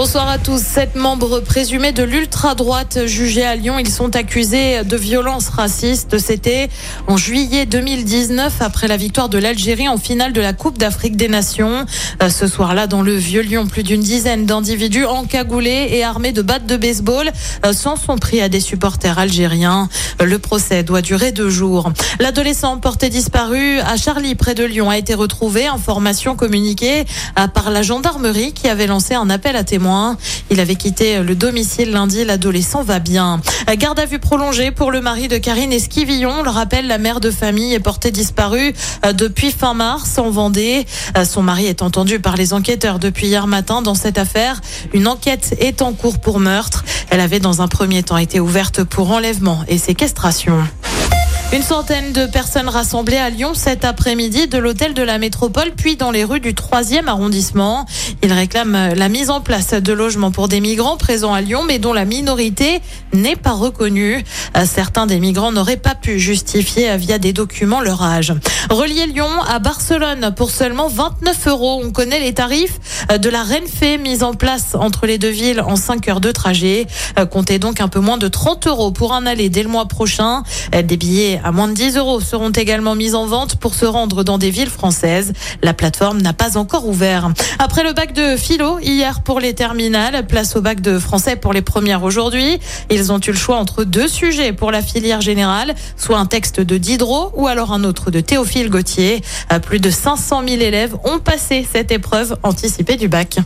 Bonsoir à tous. Sept membres présumés de l'ultra-droite jugés à Lyon, ils sont accusés de violences racistes. C'était en juillet 2019 après la victoire de l'Algérie en finale de la Coupe d'Afrique des Nations. Euh, ce soir-là, dans le vieux Lyon, plus d'une dizaine d'individus encagoulés et armés de battes de baseball euh, s'en sont pris à des supporters algériens. Le procès doit durer deux jours. L'adolescent porté disparu à Charlie, près de Lyon, a été retrouvé. Information communiquée euh, par la gendarmerie qui avait lancé un appel à témoins il avait quitté le domicile lundi. L'adolescent va bien. Garde à vue prolongée pour le mari de Karine Esquivillon. Le rappelle, la mère de famille est portée disparue euh, depuis fin mars en Vendée. Euh, son mari est entendu par les enquêteurs depuis hier matin dans cette affaire. Une enquête est en cours pour meurtre. Elle avait dans un premier temps été ouverte pour enlèvement et séquestration. Une centaine de personnes rassemblées à Lyon cet après-midi de l'hôtel de la métropole, puis dans les rues du 3e arrondissement. Ils réclament la mise en place de logements pour des migrants présents à Lyon, mais dont la minorité n'est pas reconnue. Certains des migrants n'auraient pas pu justifier via des documents leur âge. Relier Lyon à Barcelone pour seulement 29 euros. On connaît les tarifs de la Renfe mise en place entre les deux villes en 5 heures de trajet. Comptez donc un peu moins de 30 euros pour un aller dès le mois prochain. Des billets à moins de 10 euros seront également mises en vente pour se rendre dans des villes françaises. La plateforme n'a pas encore ouvert. Après le bac de philo hier pour les terminales, place au bac de français pour les premières aujourd'hui. Ils ont eu le choix entre deux sujets pour la filière générale, soit un texte de Diderot ou alors un autre de Théophile Gautier. Plus de 500 000 élèves ont passé cette épreuve anticipée du bac.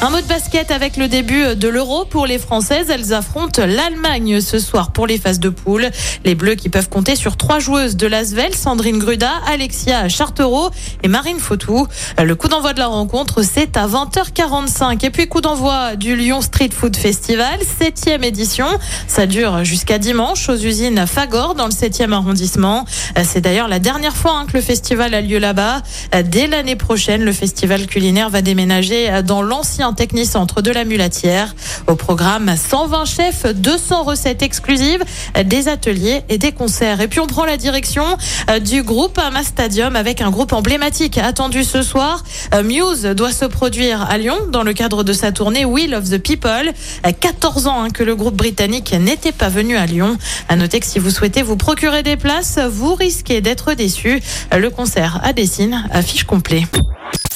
Un mot de basket avec le début de l'Euro pour les Françaises. Elles affrontent l'Allemagne ce soir pour les phases de poule. Les Bleus qui peuvent compter sur trois joueuses de l'Asvel, Sandrine Gruda, Alexia Chartereau et Marine Fautou. Le coup d'envoi de la rencontre, c'est à 20h45. Et puis coup d'envoi du Lyon Street Food Festival, septième édition. Ça dure jusqu'à dimanche aux usines Fagor dans le 7e arrondissement. C'est d'ailleurs la dernière fois hein, que le festival a lieu là-bas. Dès l'année prochaine, le festival culinaire va déménager dans l'ancien technicentre de la Mulatière. Au programme, 120 chefs, 200 recettes exclusives, des ateliers et des concerts. Et puis on prend la direction euh, du groupe Ama Stadium avec un groupe emblématique attendu ce soir. Euh, Muse doit se produire à Lyon dans le cadre de sa tournée Wheel of the People. 14 euh, ans hein, que le groupe britannique n'était pas venu à Lyon. À noter que si vous souhaitez vous procurer des places, vous risquez d'être déçu. Le concert à Dessine affiche complet.